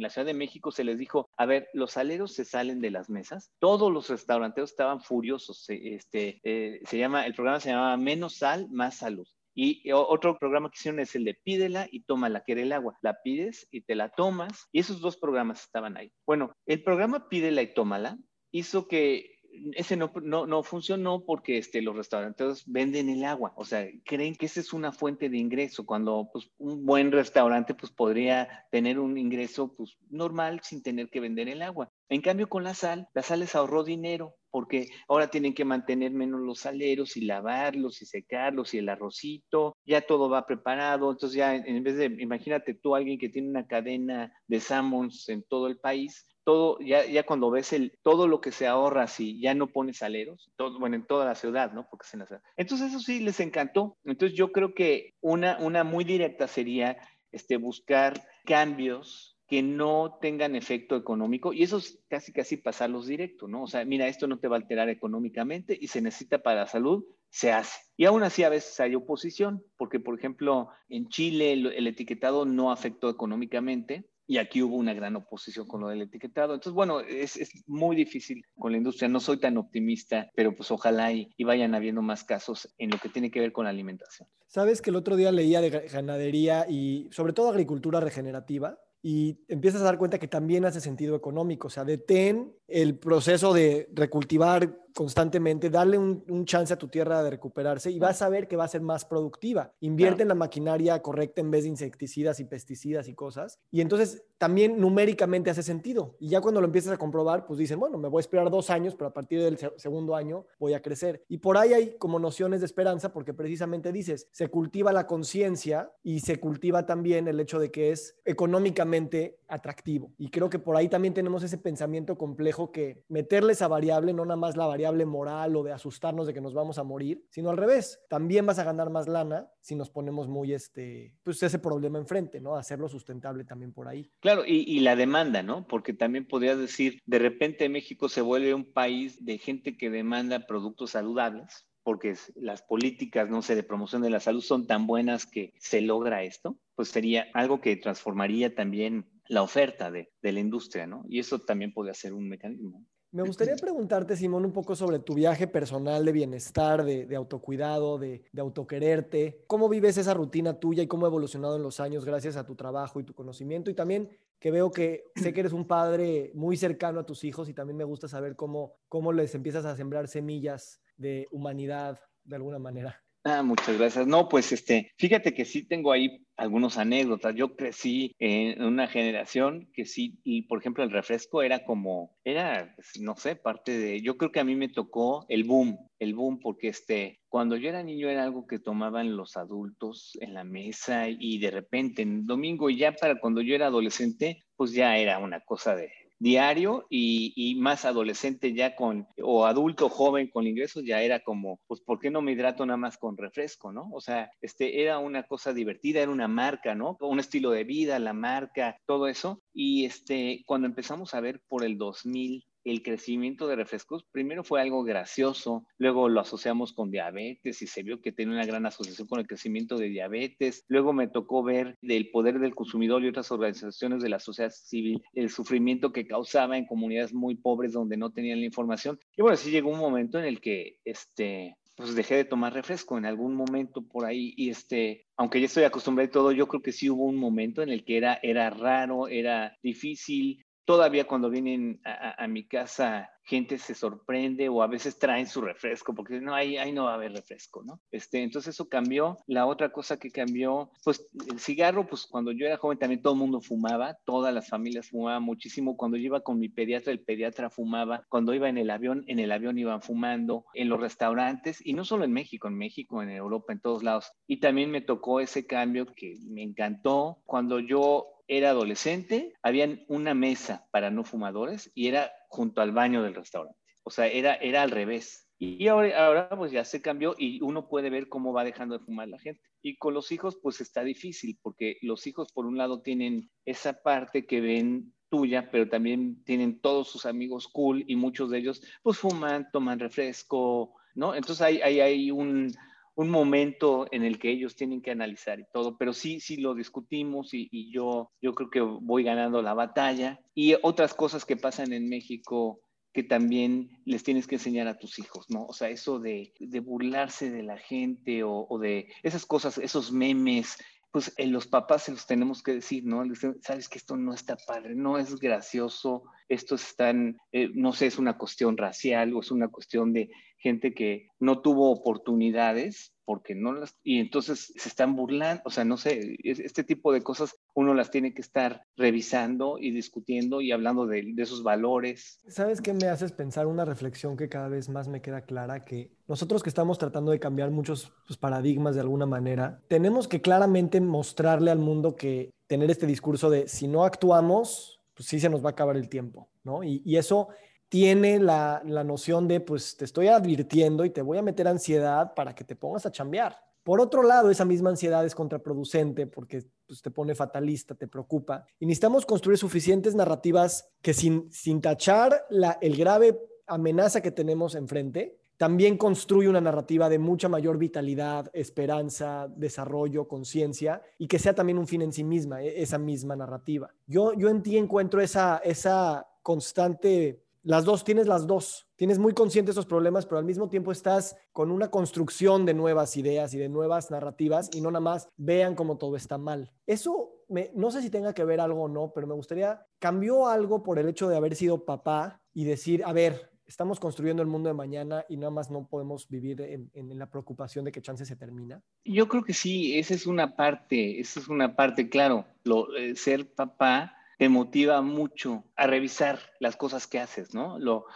Speaker 1: la Ciudad de México se les dijo, a ver, los aleros se salen de las mesas, todos los restauranteros estaban furiosos. Este, eh, se llama, el programa se llamaba Menos sal, más salud. Y otro programa que hicieron es el de pídela y tómala, que era el agua. La pides y te la tomas. Y esos dos programas estaban ahí. Bueno, el programa pídela y tómala hizo que ese no, no, no, funcionó porque este, los restaurantes venden el agua, o sea, creen que esa es una fuente de ingreso, cuando pues, un buen restaurante pues, podría tener un ingreso pues, normal sin tener que vender el agua. En cambio, con la sal, la sal les ahorró dinero porque ahora tienen que mantener menos los saleros y lavarlos y secarlos y el arrocito, ya todo va preparado, entonces ya en vez de, imagínate tú alguien que tiene una cadena de salmons en todo el país, todo, ya, ya cuando ves el, todo lo que se ahorra si ya no pones aleros, bueno, en toda la ciudad, ¿no? Porque se Entonces eso sí les encantó. Entonces yo creo que una, una muy directa sería este, buscar cambios que no tengan efecto económico y eso es casi casi pasarlos directo, ¿no? O sea, mira, esto no te va a alterar económicamente y se necesita para la salud, se hace. Y aún así a veces hay oposición, porque por ejemplo en Chile el etiquetado no afectó económicamente, y aquí hubo una gran oposición con lo del etiquetado. Entonces, bueno, es, es muy difícil con la industria. No soy tan optimista, pero pues ojalá y, vayan habiendo más casos en lo que tiene que ver con la alimentación.
Speaker 3: Sabes que el otro día leía de ganadería y sobre todo agricultura regenerativa y empiezas a dar cuenta que también hace sentido económico. O sea, detén el proceso de recultivar constantemente, darle un, chance a tu tierra de recuperarse y vas a ver que va a ser más productiva. Invierte en la maquinaria correcta en vez de insecticidas y pesticidas y cosas. Y entonces también numéricamente hace sentido. Y ya cuando lo empiezas a comprobar, pues dicen, bueno, me voy a esperar dos años, pero a partir del segundo año voy a crecer. Y por ahí hay como nociones de esperanza porque precisamente dices, se cultiva la conciencia y se cultiva también el hecho de que es económicamente atractivo. Y creo que por ahí también tenemos ese pensamiento complejo que meterle esa variable, no nada más la variable moral o de asustarnos de que nos vamos a morir, sino al revés, también vas a ganar más lana si nos ponemos muy, este, pues ese problema enfrente, ¿no? Hacerlo sustentable también por ahí.
Speaker 1: Claro, y, y la demanda, ¿no? Porque también podrías decir, de repente México se vuelve un país de gente que demanda productos saludables, porque las políticas, no sé, de promoción de la salud son tan buenas que se logra esto, pues sería algo que transformaría también la oferta de, de la industria, ¿no? Y eso también podría ser un mecanismo.
Speaker 3: Me gustaría preguntarte, Simón, un poco sobre tu viaje personal de bienestar, de, autocuidado, de, autoquererte. ¿Cómo vives esa rutina tuya y cómo ha evolucionado en los años gracias a tu trabajo y tu conocimiento? Y también que veo que sé que eres un padre muy cercano a tus hijos y también me gusta saber cómo, cómo les empiezas a sembrar semillas de humanidad de alguna manera.
Speaker 1: Ah, muchas gracias. No, pues este, fíjate que sí tengo ahí algunas anécdotas. Yo crecí en una generación que sí, y por ejemplo el refresco era como, era, pues, no sé, parte de, yo creo que a mí me tocó el boom, el boom, porque este, cuando yo era niño era algo que tomaban los adultos en la mesa y de repente en domingo ya para cuando yo era adolescente, pues ya era una cosa de, diario y, más adolescente ya con, o adulto joven con ingresos, ya era como, pues, ¿por qué no me hidrato nada más con refresco, no? O sea, este, era una cosa divertida, era una marca, ¿no? Un estilo de vida, la marca, todo eso. Y este, cuando empezamos a ver por el 2000, el crecimiento de refrescos, primero fue algo gracioso, luego lo asociamos con diabetes y se vio que tiene una gran asociación con el crecimiento de diabetes, luego me tocó ver del poder del consumidor y otras organizaciones de la sociedad civil el sufrimiento que causaba en comunidades muy pobres donde no tenían la información. Y bueno, sí llegó un momento en el que este, pues dejé de tomar refresco en algún momento por ahí y este, aunque ya estoy acostumbrado a todo, yo creo que sí hubo un momento en el que era, era raro, era difícil, todavía cuando vienen a, mi casa gente se sorprende o a veces traen su refresco porque no, ahí, ahí no va a haber refresco, ¿no? Este, entonces eso cambió. La otra cosa que cambió, pues el cigarro, pues cuando yo era joven también todo el mundo fumaba, todas las familias fumaban muchísimo. Cuando yo iba con mi pediatra, el pediatra fumaba. Cuando iba en el avión, en el avión iban fumando. En los restaurantes, y no solo en México, en México, en Europa, en todos lados. Y también me tocó ese cambio que me encantó cuando yo era adolescente, habían una mesa para no fumadores y era junto al baño del restaurante. O sea, era, era al revés. Y ahora, ahora pues ya se cambió y uno puede ver cómo va dejando de fumar la gente. Y con los hijos pues está difícil porque los hijos por un lado tienen esa parte que ven tuya, pero también tienen todos sus amigos cool y muchos de ellos pues fuman, toman refresco, ¿no? Entonces hay, hay, hay un, un momento en el que ellos tienen que analizar y todo, pero sí, sí lo discutimos y, yo, yo creo que voy ganando la batalla. Y otras cosas que pasan en México que también les tienes que enseñar a tus hijos, ¿no? O sea, eso de, burlarse de la gente o, de esas cosas, esos memes, pues en los papás se los tenemos que decir, ¿no? Sabes que esto no está padre, no es gracioso, esto están, eh, no sé, es una cuestión racial o es una cuestión de gente que no tuvo oportunidades porque no las, y entonces se están burlando, o sea, no sé, este tipo de cosas uno las tiene que estar revisando y discutiendo y hablando de, de esos valores.
Speaker 3: ¿Sabes qué me haces pensar una reflexión que cada vez más me queda clara? Que nosotros que estamos tratando de cambiar muchos pues, paradigmas de alguna manera, tenemos que claramente mostrarle al mundo que tener este discurso de si no actuamos, pues sí se nos va a acabar el tiempo, ¿no? Y, y eso tiene la, noción de, pues te estoy advirtiendo y te voy a meter ansiedad para que te pongas a chambear. Por otro lado, esa misma ansiedad es contraproducente porque pues, te pone fatalista, te preocupa. Y necesitamos construir suficientes narrativas que sin, sin tachar la, el grave amenaza que tenemos enfrente, también construye una narrativa de mucha mayor vitalidad, esperanza, desarrollo, conciencia y que sea también un fin en sí misma, e, esa misma narrativa. Yo, yo en ti encuentro esa, esa constante las dos, tienes las dos. Tienes muy consciente esos problemas, pero al mismo tiempo estás con una construcción de nuevas ideas y de nuevas narrativas y no nada más vean cómo todo está mal. Eso no sé si tenga que ver algo o no, pero me gustaría, ¿cambió algo por el hecho de haber sido papá y decir, a ver, estamos construyendo el mundo de mañana y nada más no podemos vivir en, la preocupación de que chance se termina?
Speaker 1: Yo creo que sí, esa es una parte, esa es una parte, claro, lo, eh, ser papá te motiva mucho a revisar las cosas que haces, ¿no? Lo,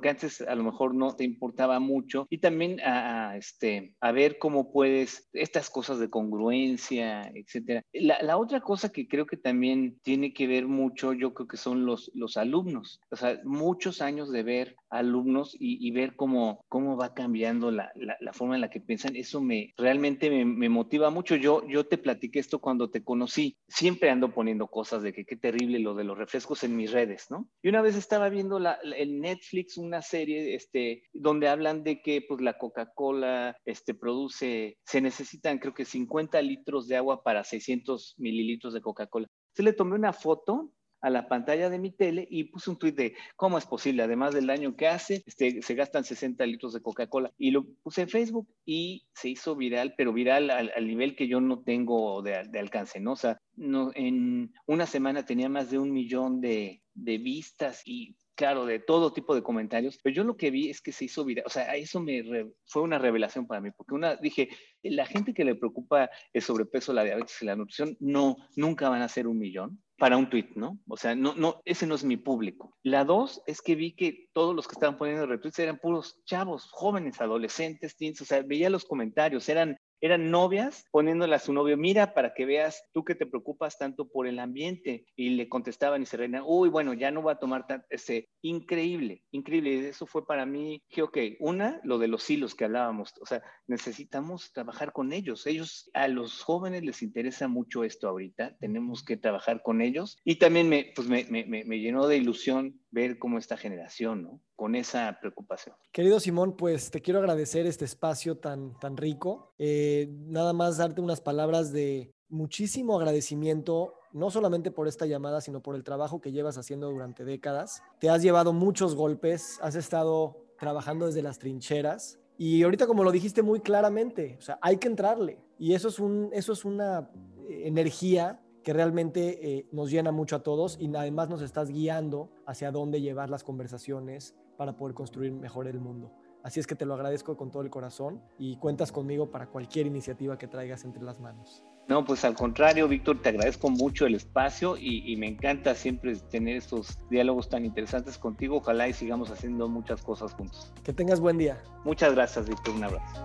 Speaker 1: que antes a lo mejor no te importaba mucho y también a, este, a ver cómo puedes, estas cosas de congruencia, etcétera. La, la, otra cosa que creo que también tiene que ver mucho, yo creo que son los, los alumnos, o sea, muchos años de ver alumnos y, ver cómo, cómo va cambiando la, la, forma en la que piensan, eso me realmente me, motiva mucho. Yo, yo te platiqué esto cuando te conocí, siempre ando poniendo cosas de que qué terrible lo de los refrescos en mis redes, ¿no? Y una vez estaba viendo la, el Netflix una serie este, donde hablan de que pues, la Coca-Cola este, produce, se necesitan creo que 50 litros de agua para 600 mililitros de Coca-Cola. Se le tomé una foto a la pantalla de mi tele y puse un tweet de cómo es posible, además del daño que hace, este, se gastan 60 litros de Coca-Cola. Y lo puse en Facebook y se hizo viral, pero viral al, nivel que yo no tengo de, alcance, ¿no? Sea, no, en una semana tenía más de un millón de, de vistas y claro, de todo tipo de comentarios, pero yo lo que vi es que se hizo viral, o sea, eso me fue una revelación para mí, porque una, dije, la gente que le preocupa el sobrepeso, la diabetes y la nutrición, no, nunca van a ser un millón para un tweet, ¿no? O sea, no, no, ese no es mi público. La dos es que vi que todos los que estaban poniendo retweets eran puros chavos, jóvenes, adolescentes, teens, o sea, veía los comentarios, eran eran novias poniéndole a su novio, mira, para que veas tú que te preocupas tanto por el ambiente. Y le contestaban y se reían, uy, bueno, ya no va a tomar tanto, ese, increíble, increíble. Eso fue para mí, que, ok, una, lo de los hilos que hablábamos, o sea, necesitamos trabajar con ellos. Ellos, a los jóvenes les interesa mucho esto ahorita, tenemos que trabajar con ellos. Y también me, pues me, me, me llenó de ilusión ver cómo esta generación, ¿no? Con esa preocupación.
Speaker 3: Querido Simón, pues te quiero agradecer este espacio tan, tan rico. Eh, nada más darte unas palabras de muchísimo agradecimiento, no solamente por esta llamada, sino por el trabajo que llevas haciendo durante décadas. Te has llevado muchos golpes, has estado trabajando desde las trincheras. Y ahorita, como lo dijiste muy claramente, o sea, hay que entrarle. Y eso es, un, eso es una energía que realmente eh, nos llena mucho a todos y además nos estás guiando hacia dónde llevar las conversaciones para poder construir mejor el mundo. Así es que te lo agradezco con todo el corazón y cuentas conmigo para cualquier iniciativa que traigas entre las manos.
Speaker 1: No, pues al contrario, Víctor, te agradezco mucho el espacio y, y, me encanta siempre tener estos diálogos tan interesantes contigo. Ojalá y sigamos haciendo muchas cosas juntos.
Speaker 3: Que tengas buen día.
Speaker 1: Muchas gracias, Víctor. Un abrazo.